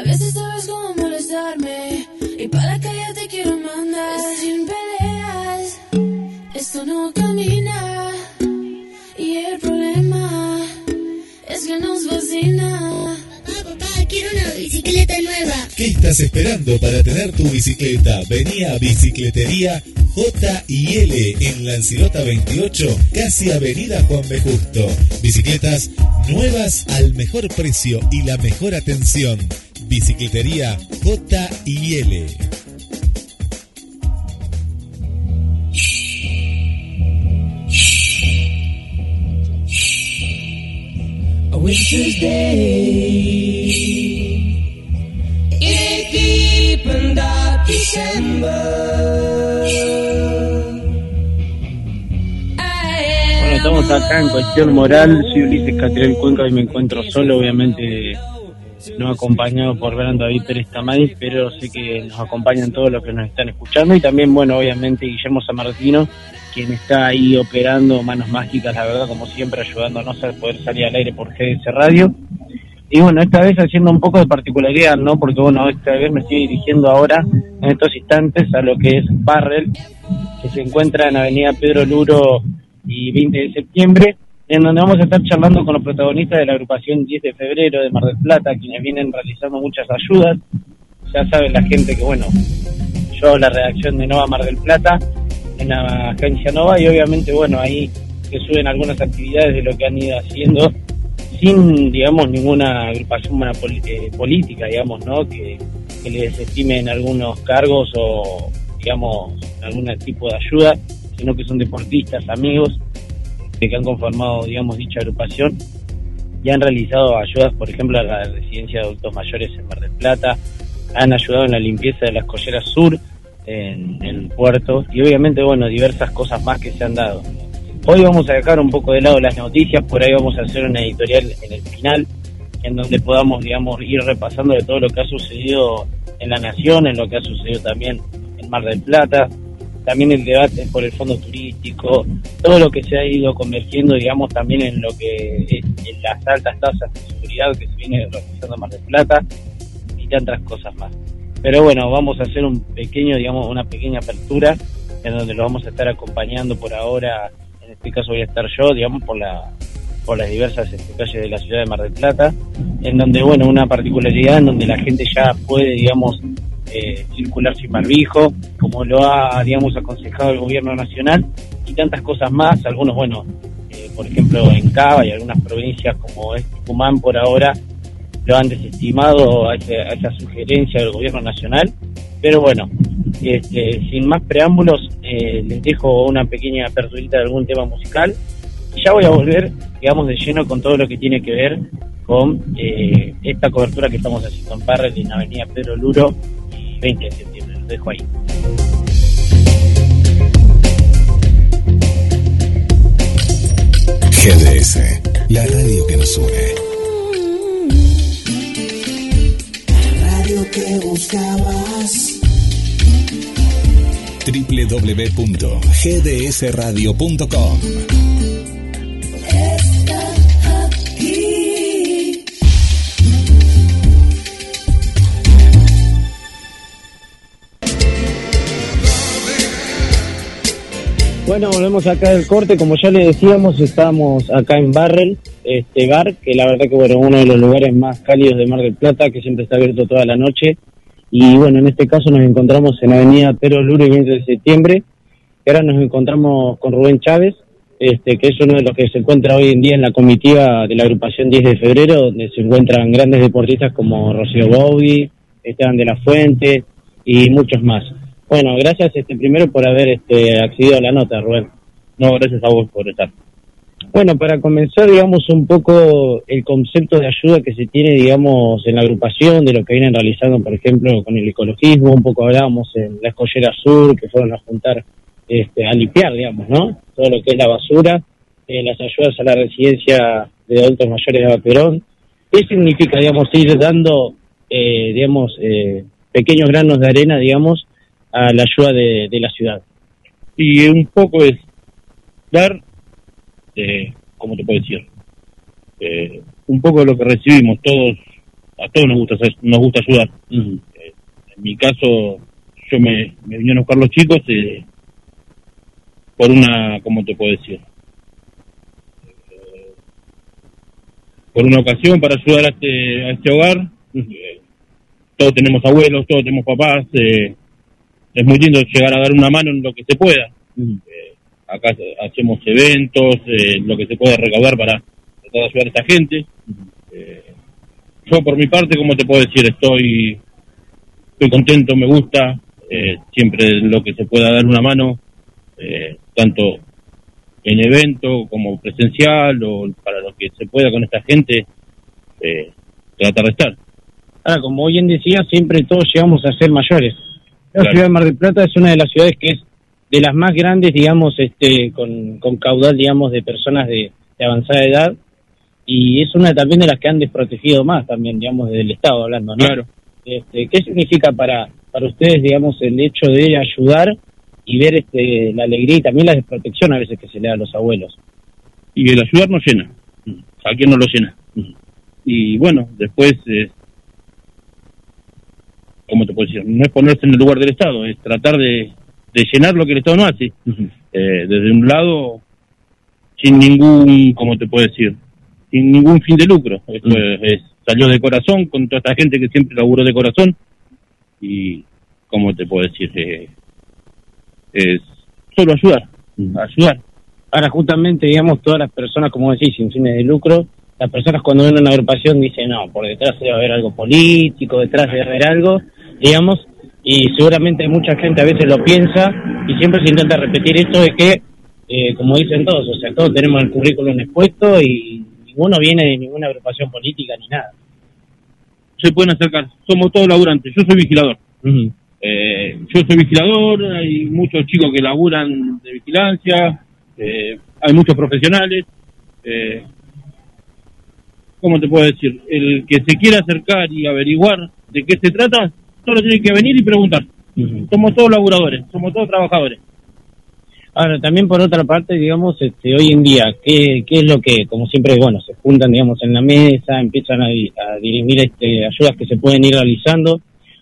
A veces sabes cómo molestarme y para la calle te quiero mandar sin peleas. Esto no camina y el problema es que nos fascina. Papá, papá, quiero una bicicleta nueva. ¿Qué estás esperando para tener tu bicicleta? Vení a Bicicletería J y L en Lancilota 28, casi Avenida Juan B. Justo. Bicicletas nuevas al mejor precio y la mejor atención. Bicicletería J y L. A winter's day. It deep and dark December. Bueno, estamos acá en cuestión moral. Soy Ulises Catriel Cuenca y me encuentro solo, obviamente no acompañado por Brando David Pérez Tamay, pero sé que nos acompañan todos los que nos están escuchando y también, bueno, obviamente Guillermo Samartino, quien está ahí operando manos mágicas, la verdad, como siempre, ayudándonos a poder salir al aire por GDS Radio. Y bueno, esta vez haciendo un poco de particularidad, ¿no? Porque bueno, esta vez me estoy dirigiendo ahora, en estos instantes, a lo que es Barrel, que se encuentra en Avenida Pedro Luro y 20 de septiembre, en donde vamos a estar charlando con los protagonistas de la agrupación 10 de febrero de Mar del Plata, quienes vienen realizando muchas ayudas. Ya saben la gente que, bueno, yo la redacción de Nova Mar del Plata en la agencia Nova y obviamente, bueno, ahí se suben algunas actividades de lo que han ido haciendo sin, digamos, ninguna agrupación eh, política, digamos, ¿no? Que, que les estimen algunos cargos o, digamos, algún tipo de ayuda, sino que son deportistas, amigos, que han conformado, digamos, dicha agrupación y han realizado ayudas, por ejemplo, a la residencia de adultos mayores en Mar del Plata, han ayudado en la limpieza de las colleras sur en el puerto y obviamente, bueno, diversas cosas más que se han dado. Hoy vamos a dejar un poco de lado las noticias, por ahí vamos a hacer una editorial en el final, en donde podamos, digamos, ir repasando de todo lo que ha sucedido en la Nación, en lo que ha sucedido también en Mar del Plata, también el debate por el fondo turístico, todo lo que se ha ido convergiendo, digamos, también en lo que en las altas tasas de seguridad que se viene realizando Mar del Plata y tantas cosas más. Pero bueno, vamos a hacer un pequeño, digamos, una pequeña apertura en donde lo vamos a estar acompañando por ahora. En este caso voy a estar yo, digamos, por la por las diversas este, calles de la ciudad de Mar del Plata, en donde, bueno, una particularidad en donde la gente ya puede, digamos, eh, circular sin barbijo, como lo ha, digamos, aconsejado el gobierno nacional, y tantas cosas más, algunos, bueno, eh, por ejemplo, en Cava y algunas provincias como es Tucumán por ahora, lo han desestimado a, ese- a esa sugerencia del gobierno nacional, pero bueno, este, sin más preámbulos, eh, les dejo una pequeña aperturita de algún tema musical, y ya voy a volver, digamos, de lleno con todo lo que tiene que ver con eh, esta cobertura que estamos haciendo en Parres, en Avenida Pedro Luro, 20 de septiembre, los dejo ahí. GDS, la radio que nos une. Radio que buscabas. www.gdsradio.com Bueno, volvemos acá del corte, como ya le decíamos, estamos acá en Barrel, este bar, que la verdad que bueno, uno de los lugares más cálidos de Mar del Plata, que siempre está abierto toda la noche. Y bueno, en este caso nos encontramos en Avenida Pedro Luro y 20 de septiembre. Y ahora nos encontramos con Rubén Chávez, este, que es uno de los que se encuentra hoy en día en la comitiva de la agrupación 10 de febrero, donde se encuentran grandes deportistas como Rocío Baudi, Esteban de la Fuente y muchos más. Bueno, gracias este primero por haber este, accedido a la nota, Rubén. No, gracias a vos por estar. Bueno, para comenzar, digamos, un poco el concepto de ayuda que se tiene, digamos, en la agrupación, de lo que vienen realizando, por ejemplo, con el ecologismo, un poco hablábamos en la escollera sur, que fueron a juntar, este, a limpiar, digamos, ¿no? Todo lo que es la basura, eh, las ayudas a la residencia de adultos mayores de Vaquerón. ¿Qué significa, digamos, ir dando, eh, digamos, eh, pequeños granos de arena, digamos, a la ayuda de, de la ciudad? Y un poco es dar, eh, ¿cómo te puedo decir? Eh, un poco de lo que recibimos, todos a todos nos gusta nos gusta ayudar. Eh, en mi caso, yo me, me vinieron a buscar los chicos eh, por una, ¿cómo te puedo decir? Eh, por una ocasión para ayudar a este, a este hogar. Todos tenemos abuelos, todos tenemos papás. Es muy lindo llegar a dar una mano en lo que se pueda. Eh, acá hacemos eventos, eh, lo que se puede recaudar para tratar de ayudar a esta gente. Eh, yo por mi parte, como te puedo decir, estoy, estoy contento, me gusta, eh, siempre lo que se pueda dar una mano, eh, tanto en evento como presencial o para lo que se pueda con esta gente, eh, tratar de estar. Ahora, como bien decía, siempre todos llegamos a ser mayores. La Claro. ciudad de Mar del Plata es una de las ciudades que es de las más grandes, digamos, este, con, con caudal, digamos, de personas de, de avanzada edad. Y es una también de las que han desprotegido más también, digamos, desde el Estado hablando, ¿no? Claro. Este, ¿Qué significa para, para ustedes, digamos, el hecho de ayudar y ver este, la alegría y también la desprotección a veces que se le da a los abuelos? y el ayudar nos llena. ¿A quién no lo llena? Y bueno, después, eh, ¿cómo te puedo decir? No es ponerse en el lugar del Estado, es tratar de, de llenar lo que el Estado no hace. Eh, desde un lado, sin ningún, ¿cómo te puedo decir? Sin ningún fin de lucro. Esto es- es- salió de corazón con toda esta gente que siempre laburó de corazón. Y, ¿cómo te puedo decir? Eh, es solo ayudar, ayudar. Ahora, justamente, digamos, todas las personas, como decís, sin fines de lucro, las personas cuando ven una agrupación dicen, no, por detrás debe haber algo político, detrás debe haber algo, digamos, y seguramente mucha gente a veces lo piensa y siempre se intenta repetir esto de que, eh, como dicen todos, o sea, todos tenemos el currículum expuesto y ninguno viene de ninguna agrupación política ni nada. Se pueden acercar, somos todos laburantes, yo soy vigilador. Eh, yo soy vigilador, hay muchos chicos que laburan de vigilancia, eh, hay muchos profesionales. Eh, ¿Cómo te puedo decir? El que se quiera acercar y averiguar de qué se trata, solo tiene que venir y preguntar. Somos todos laburadores, somos todos trabajadores. Ahora, también por otra parte, digamos, este, hoy en día, ¿qué, ¿qué es lo que, como siempre, bueno, se juntan, digamos, en la mesa, empiezan a, a dirimir este, ayudas que se pueden ir realizando?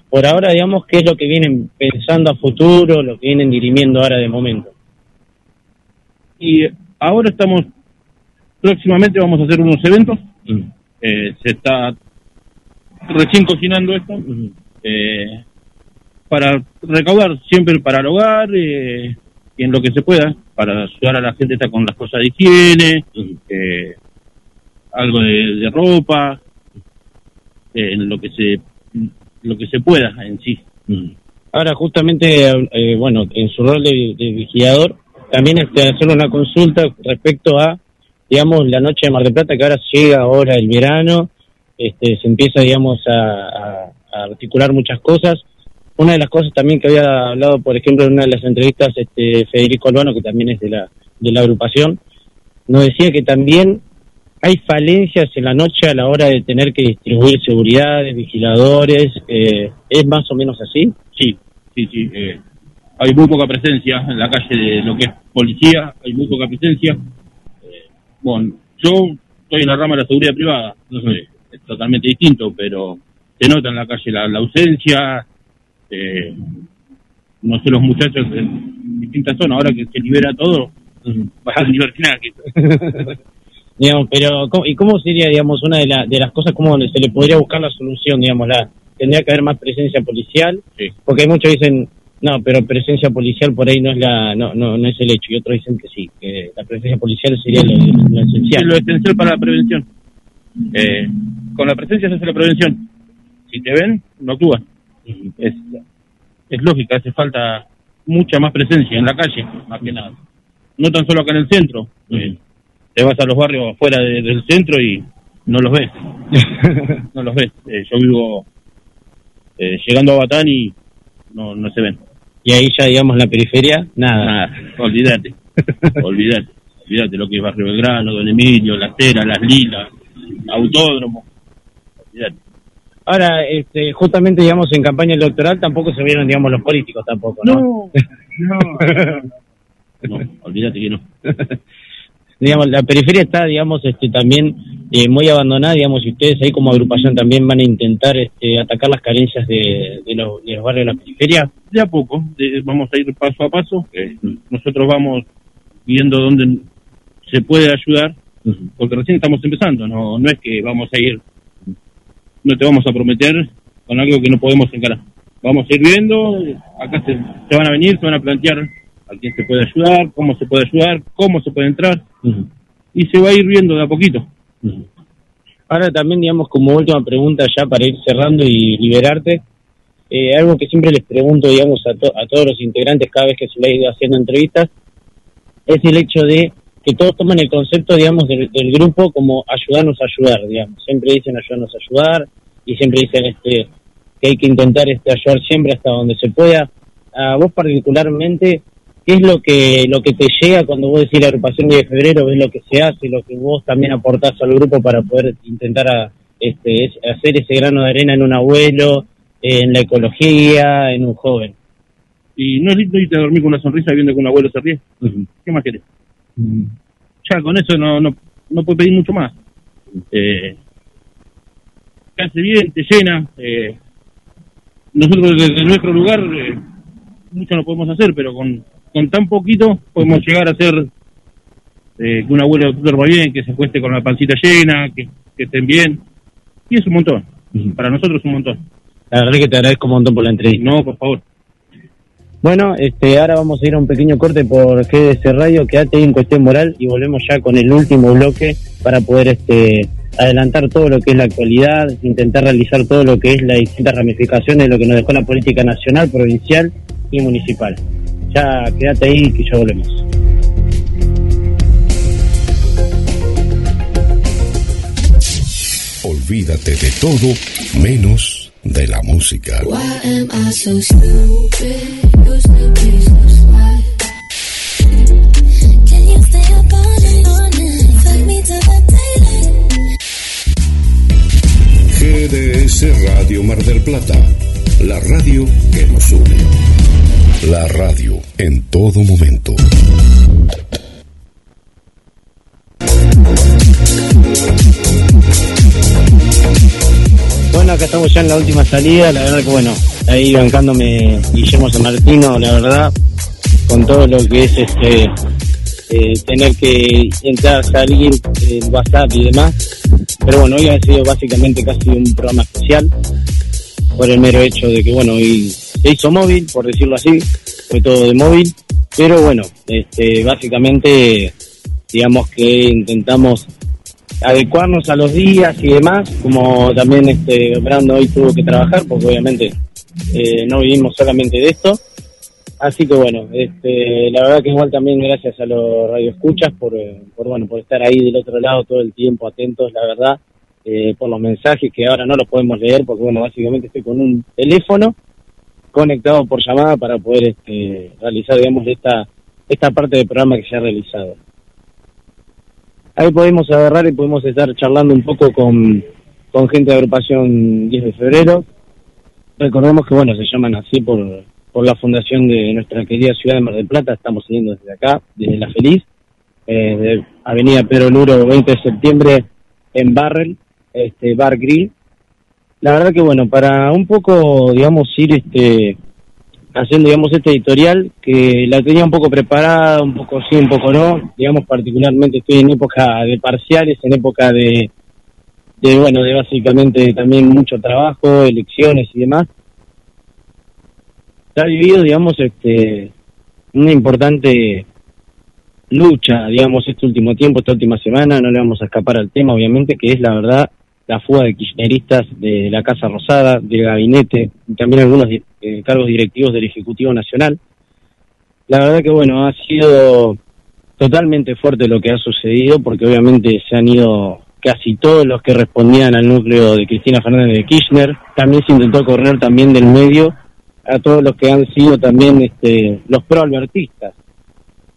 Por ahora, digamos, ¿qué es lo que vienen pensando a futuro, lo que vienen dirimiendo ahora de momento? Y ahora estamos, próximamente vamos a hacer unos eventos. Eh, se está recién cocinando esto. eh, para recaudar siempre para el hogar eh, y en lo que se pueda, para ayudar a la gente está con las cosas de higiene, eh, algo de, ropa, eh, en lo que se lo que se pueda en sí. Ahora, justamente, eh, bueno, en su rol de, de vigilador, también este, hacer una consulta respecto a, digamos, la noche de Mar del Plata, que ahora llega ahora el verano, este, se empieza, digamos, a, articular muchas cosas. Una de las cosas también que había hablado, por ejemplo, en una de las entrevistas, este, Federico Albano, que también es de la, de la agrupación, nos decía que también hay falencias en la noche a la hora de tener que distribuir seguridades, vigiladores, eh, ¿es más o menos así? Sí, sí, sí. eh, hay muy poca presencia en la calle de lo que es policía, hay muy poca presencia. Bueno, yo estoy en la rama de la seguridad privada, no sé, es totalmente distinto, pero se nota en la calle la, la ausencia, eh, no sé, los muchachos en distintas zonas, ahora que se libera todo, va a ser libertinaje. Digamos, pero ¿cómo- ¿y cómo sería, digamos, una de, la- de las cosas como se le podría buscar la solución, digamos, la tendría que haber más presencia policial? Sí. Porque hay muchos que dicen, no, pero presencia policial por ahí no es la no, no, no es el hecho, y otros dicen que sí, que la presencia policial sería lo, lo Es esencial. lo esencial para la prevención. Eh, con la presencia se hace la prevención. Si te ven, no actúas. Es, es lógica, hace falta mucha más presencia en la calle, más que nada. No tan solo acá en el centro. Eh, te vas a los barrios afuera de- del centro y no los ves. no los ves. Eh, yo vivo eh, llegando a Batán y no, no se ven. Y ahí ya, digamos, la periferia, nada. Nada, olvídate. olvídate. Olvídate lo que es Barrio Belgrano, Don Emilio, Las Teras, Las Lilas, Autódromo. Olvídate. Ahora, este, justamente, digamos, en campaña electoral tampoco se vieron, digamos, los políticos tampoco, ¿no? no, no. No, olvídate que no. digamos, la periferia está, digamos, este, también eh, muy abandonada, digamos, y ustedes ahí como agrupación también van a intentar este, atacar las carencias de, de, los, de los barrios de la periferia. De a poco, de- vamos a ir paso a paso. eh, nosotros vamos viendo dónde se puede ayudar, porque recién estamos empezando, no, no es que vamos a ir, no te vamos a prometer con algo que no podemos encarar. Vamos a ir viendo, acá se, se van a venir, se van a plantear a quién se puede ayudar, cómo se puede ayudar, cómo se puede entrar, y se va a ir viendo de a poquito. Ahora también, digamos, como última pregunta ya para ir cerrando y liberarte, eh, algo que siempre les pregunto, digamos, a, to- a todos los integrantes cada vez que se le ha ido haciendo entrevistas, es el hecho de que todos toman el concepto, digamos, del, del grupo como ayudarnos a ayudar, digamos. Siempre dicen ayudarnos a ayudar y siempre dicen este que hay que intentar este ayudar siempre hasta donde se pueda. A vos particularmente, ¿qué es lo que lo que te llega cuando vos decís la agrupación de febrero, ves lo que se hace, lo que vos también aportás al grupo para poder intentar a, este, es- hacer ese grano de arena en un abuelo, en la ecología, en un joven? Y no es lindo irte a dormir con una sonrisa viendo que un abuelo se ríe. ¿Qué más querés? Ya con eso no, no, no puedes pedir mucho más. Eh, te hace bien, te llena. eh, nosotros desde nuestro lugar eh, mucho no podemos hacer, pero con, con tan poquito podemos llegar a hacer eh, que un abuelo duerma bien, que se acueste con la pancita llena, que, que estén bien. Y es un montón. Para nosotros es un montón. La verdad que te agradezco un montón por la entrevista. No, por favor. Bueno, este, ahora vamos a ir a un pequeño corte por GDS Radio, quédate ahí en cuestión moral y volvemos ya con el último bloque para poder este, adelantar todo lo que es la actualidad, intentar realizar todo lo que es las distintas ramificaciones de lo que nos dejó la política nacional, provincial y municipal. Ya quédate ahí que ya volvemos. Olvídate de todo menos de la música. GDS Radio Mar del Plata, la radio que nos une. La radio en todo momento. Bueno, acá estamos ya en la última salida, la verdad que bueno, ahí bancándome Guillermo San Martino, la verdad, con todo lo que es este eh, tener que entrar, salir, eh, WhatsApp y demás. Pero bueno, hoy ha sido básicamente casi un programa especial, por el mero hecho de que bueno, hoy se hizo móvil, por decirlo así, fue todo de móvil, pero bueno, este, básicamente digamos que intentamos adecuarnos a los días y demás, como también este Brando hoy tuvo que trabajar, porque obviamente eh, no vivimos solamente de esto. Así que bueno, este, la verdad que igual también gracias a los radioescuchas por, eh, por bueno, por estar ahí del otro lado todo el tiempo atentos, la verdad, eh, por los mensajes que ahora no los podemos leer, porque bueno, básicamente estoy con un teléfono conectado por llamada para poder este, realizar, digamos, esta, esta parte del programa que se ha realizado ahí podemos agarrar y podemos estar charlando un poco con, con gente de agrupación 10 de febrero. Recordemos que, bueno, se llaman así por, por la fundación de nuestra querida ciudad de Mar del Plata. Estamos siguiendo desde acá, desde La Feliz, eh, Avenida Pedro Luro, 20 de septiembre, en Barrel, este, Bar Grill. La verdad que, bueno, para un poco, digamos, ir este haciendo, digamos, este editorial que la tenía un poco preparada, un poco sí, un poco no. Digamos, particularmente estoy en época de parciales, en época de, de bueno, de básicamente también mucho trabajo, elecciones y demás. Se ha vivido, digamos, este una importante lucha, digamos, este último tiempo, esta última semana, no le vamos a escapar al tema, obviamente, que es la verdad la fuga de kirchneristas de la Casa Rosada, del gabinete, y también algunos eh, cargos directivos del Ejecutivo Nacional. La verdad que, bueno, ha sido totalmente fuerte lo que ha sucedido, porque obviamente se han ido casi todos los que respondían al núcleo de Cristina Fernández de Kirchner. También se intentó correr también del medio a todos los que han sido también este, los proalbertistas.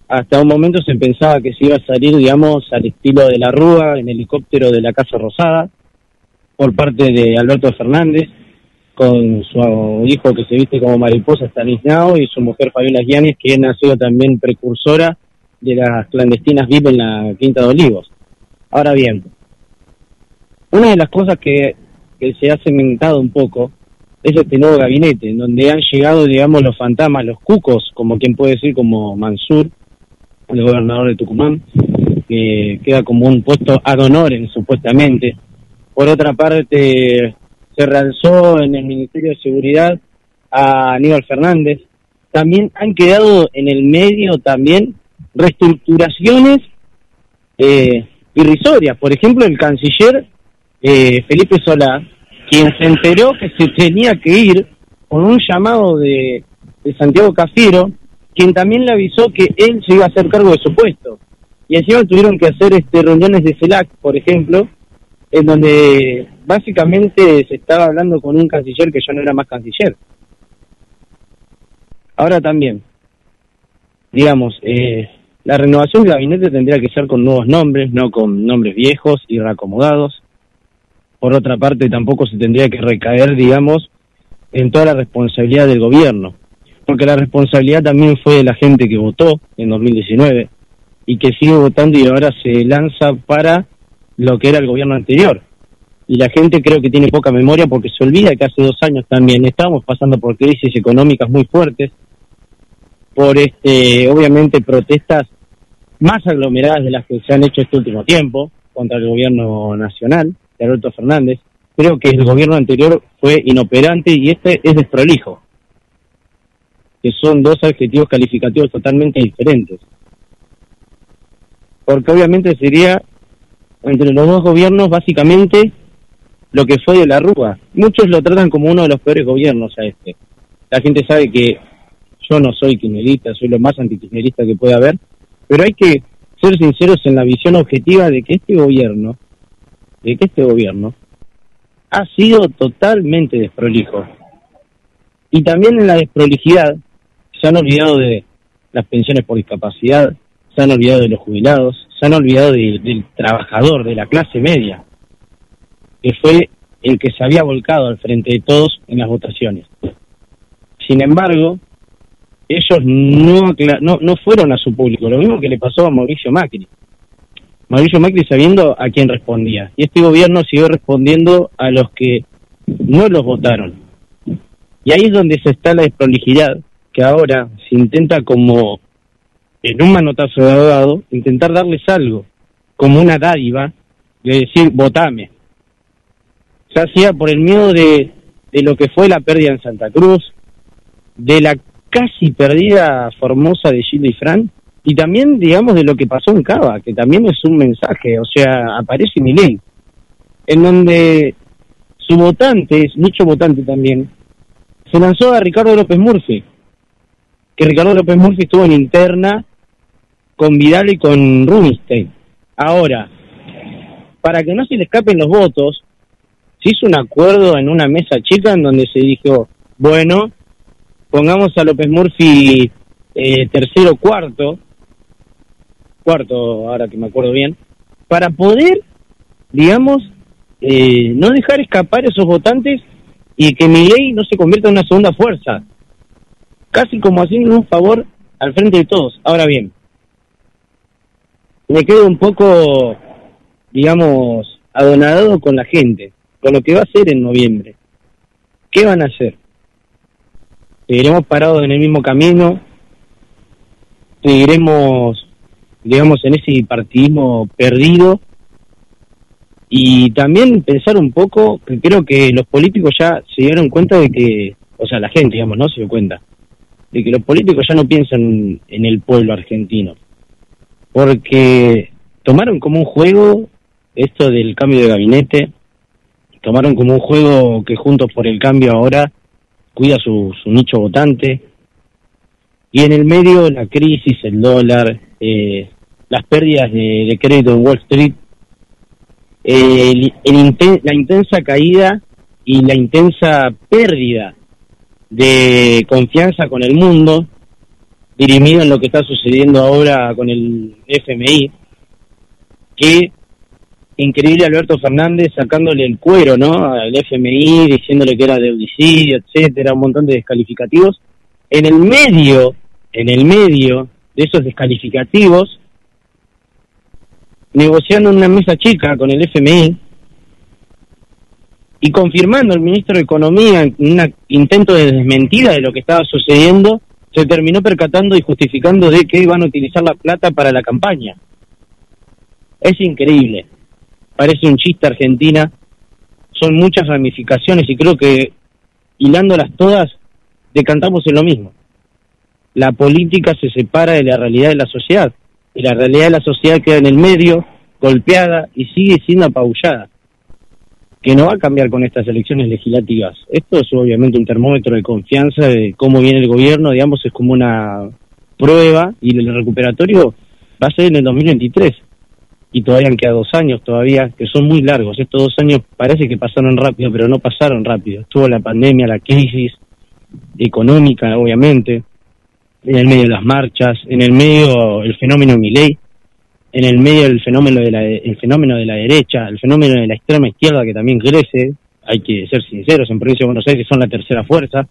Hasta un momento se pensaba que se iba a salir, digamos, al estilo de la Rúa en helicóptero de la Casa Rosada, por parte de Alberto Fernández, con su hijo que se viste como mariposa Stanislao y su mujer Fabiola Gianes, quien ha sido también precursora de las clandestinas VIP en la Quinta de Olivos. Ahora bien, una de las cosas que, que se ha cementado un poco es este nuevo gabinete, en donde han llegado, digamos, los fantasmas, los cucos, como quien puede decir, como Mansur, el gobernador de Tucumán, que queda como un puesto ad honorem, supuestamente. Por otra parte, se realzó en el Ministerio de Seguridad a Aníbal Fernández. También han quedado en el medio también reestructuraciones eh, irrisorias. Por ejemplo, el canciller eh, Felipe Solá, quien se enteró que se tenía que ir con un llamado de, de Santiago Cafiero, quien también le avisó que él se iba a hacer cargo de su puesto. Y encima tuvieron que hacer este reuniones de CELAC, por ejemplo, en donde básicamente se estaba hablando con un canciller que ya no era más canciller. Ahora también, digamos, eh, la renovación del gabinete tendría que ser con nuevos nombres, no con nombres viejos y reacomodados. Por otra parte, tampoco se tendría que recaer, digamos, en toda la responsabilidad del gobierno, porque la responsabilidad también fue de la gente que votó en 2019 y que sigue votando y ahora se lanza para lo que era el gobierno anterior. Y la gente creo que tiene poca memoria porque se olvida que hace dos años también estábamos pasando por crisis económicas muy fuertes, por este, obviamente protestas más aglomeradas de las que se han hecho este último tiempo contra el gobierno nacional de Alberto Fernández. Creo que el gobierno anterior fue inoperante y este es desprolijo, que son dos adjetivos calificativos totalmente diferentes. Porque obviamente sería entre los dos gobiernos básicamente lo que fue de la Rúa. Muchos lo tratan como uno de los peores gobiernos a este. La gente sabe que yo no soy kirchnerista, soy lo más antikirchnerista que puede haber, pero hay que ser sinceros en la visión objetiva de que este gobierno, de que este gobierno ha sido totalmente desprolijo. Y también en la desprolijidad se han olvidado de las pensiones por discapacidad, se han olvidado de los jubilados, se han olvidado de- del trabajador, de la clase media, que fue el que se había volcado al frente de todos en las votaciones. Sin embargo, ellos no, no, no fueron a su público, lo mismo que le pasó a Mauricio Macri. Mauricio Macri sabiendo a quién respondía. Y este gobierno siguió respondiendo a los que no los votaron. Y ahí es donde se está la desprolijidad, que ahora se intenta como en un manotazo de abogado, intentar darles algo, como una dádiva, de decir, votame. Se hacía por el miedo de, de lo que fue la pérdida en Santa Cruz, de la casi perdida Formosa de Gildo y Fran, y también, digamos, de lo que pasó en Cava, que también es un mensaje, o sea, aparece Milei, en donde su votante, mucho votante también, se lanzó a Ricardo López Murphy, que Ricardo López Murphy estuvo en interna con Vidal y con Rubinstein. Ahora, para que no se le escapen los votos, se hizo un acuerdo en una mesa chica en donde se dijo, bueno, pongamos a López Murphy eh, tercero, cuarto, cuarto, ahora que me acuerdo bien, para poder, digamos, eh, no dejar escapar esos votantes y que mi ley no se convierta en una segunda fuerza. Casi como haciendo un favor al frente de todos. Ahora bien, me quedo un poco, digamos, adonadado con la gente, con lo que va a ser en noviembre. ¿Qué van a hacer? ¿Seguiremos parados en el mismo camino? ¿Seguiremos, digamos, en ese partidismo perdido? Y también pensar un poco, que creo que los políticos ya se dieron cuenta de que, o sea, la gente, digamos, ¿no? Se dio cuenta, de que los políticos ya no piensan en el pueblo argentino porque tomaron como un juego esto del cambio de gabinete, tomaron como un juego que Juntos por el Cambio ahora cuida su, nicho votante, y en el medio la crisis, el dólar, eh, las pérdidas de, crédito en Wall Street, eh, el- la intensa caída y la intensa pérdida de confianza con el mundo, dirimido en lo que está sucediendo ahora con el FMI, que increíble Alberto Fernández sacándole el cuero, ¿no? Al FMI, diciéndole que era deudicidio, etcétera, un montón de descalificativos. En el medio, en el medio de esos descalificativos, negociando una mesa chica con el FMI y confirmando el ministro de Economía en un intento de desmentida de lo que estaba sucediendo, se terminó percatando y justificando de que iban a utilizar la plata para la campaña. Es increíble. Parece un chiste Argentina. Son muchas ramificaciones y creo que hilándolas todas, decantamos en lo mismo. La política se separa de la realidad de la sociedad. Y la realidad de la sociedad queda en el medio, golpeada y sigue siendo apabullada. Que no va a cambiar con estas elecciones legislativas. Esto es obviamente un termómetro de confianza de cómo viene el gobierno, digamos, es como una prueba y el recuperatorio va a ser en el 2023 y todavía han quedado dos años todavía, que son muy largos. Estos dos años parece que pasaron rápido, pero no pasaron rápido. Estuvo la pandemia, la crisis económica, obviamente, en el medio de las marchas, en el medio el fenómeno Milei, en el medio el fenómeno de la el fenómeno de la derecha, el fenómeno de la extrema izquierda que también crece, hay que ser sinceros, en provincia de Buenos Aires son la tercera fuerza.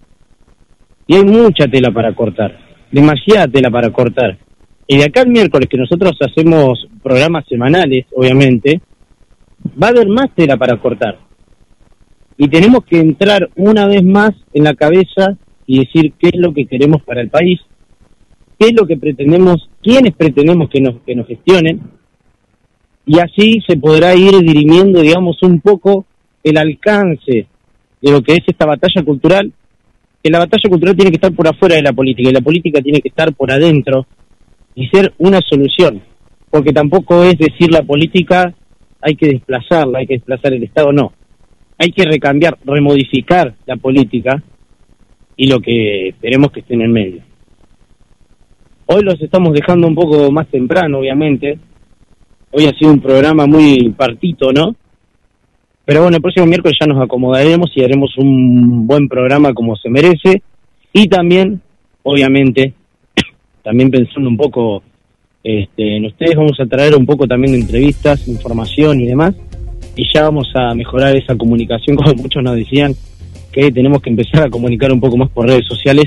Y hay mucha tela para cortar, demasiada tela para cortar. Y de acá el miércoles que nosotros hacemos programas semanales, obviamente, va a haber más tela para cortar. Y tenemos que entrar una vez más en la cabeza y decir qué es lo que queremos para el país, qué es lo que pretendemos, quiénes pretendemos que nos, que nos gestionen, y así se podrá ir dirimiendo, digamos, un poco el alcance de lo que es esta batalla cultural, que la batalla cultural tiene que estar por afuera de la política y la política tiene que estar por adentro y ser una solución, porque tampoco es decir la política hay que desplazarla, hay que desplazar el Estado, no. Hay que recambiar, remodificar la política y lo que queremos que esté en el medio. Hoy los estamos dejando un poco más temprano, obviamente. Hoy ha sido un programa muy partito, ¿no? Pero bueno, el próximo miércoles ya nos acomodaremos y haremos un buen programa como se merece. Y también, obviamente, también pensando un poco este, en ustedes, vamos a traer un poco también de entrevistas, información y demás, y ya vamos a mejorar esa comunicación, como muchos nos decían, que tenemos que empezar a comunicar un poco más por redes sociales,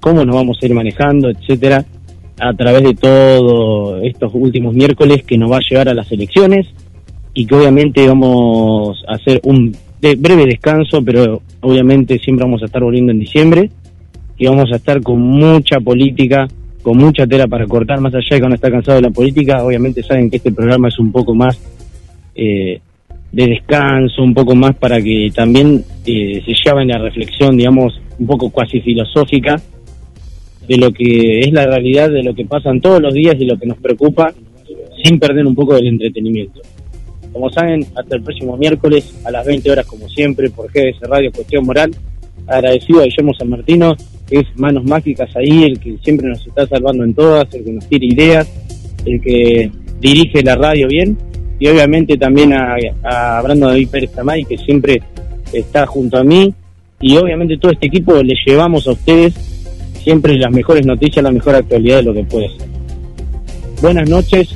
cómo nos vamos a ir manejando, etcétera, a través de todos estos últimos miércoles que nos va a llevar a las elecciones y que obviamente vamos a hacer un breve descanso, pero obviamente siempre vamos a estar volviendo en diciembre y vamos a estar con mucha política con mucha tela para cortar, más allá de que uno está cansado de la política, obviamente saben que este programa es un poco más eh, de descanso, un poco más para que también eh, se lleven la reflexión, digamos, un poco cuasi filosófica de lo que es la realidad, de lo que pasan todos los días y lo que nos preocupa, sin perder un poco del entretenimiento. Como saben, hasta el próximo miércoles a las 20 horas, como siempre, por GDS Radio Cuestión Moral. Agradecido a Guillermo San Martino es manos mágicas ahí, el que siempre nos está salvando en todas, el que nos tira ideas, el que dirige la radio bien, y obviamente también a, a Brando David Pérez Tamay, que siempre está junto a mí, y obviamente todo este equipo le llevamos a ustedes siempre las mejores noticias, la mejor actualidad de lo que puede ser. Buenas noches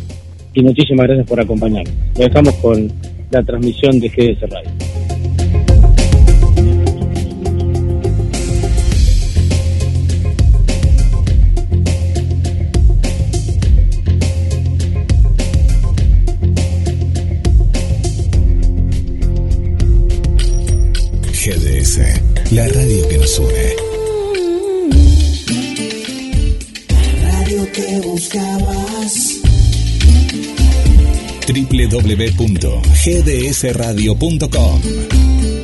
y muchísimas gracias por acompañarnos. Lo dejamos con la transmisión de GDS Radio. www.gdsradio.com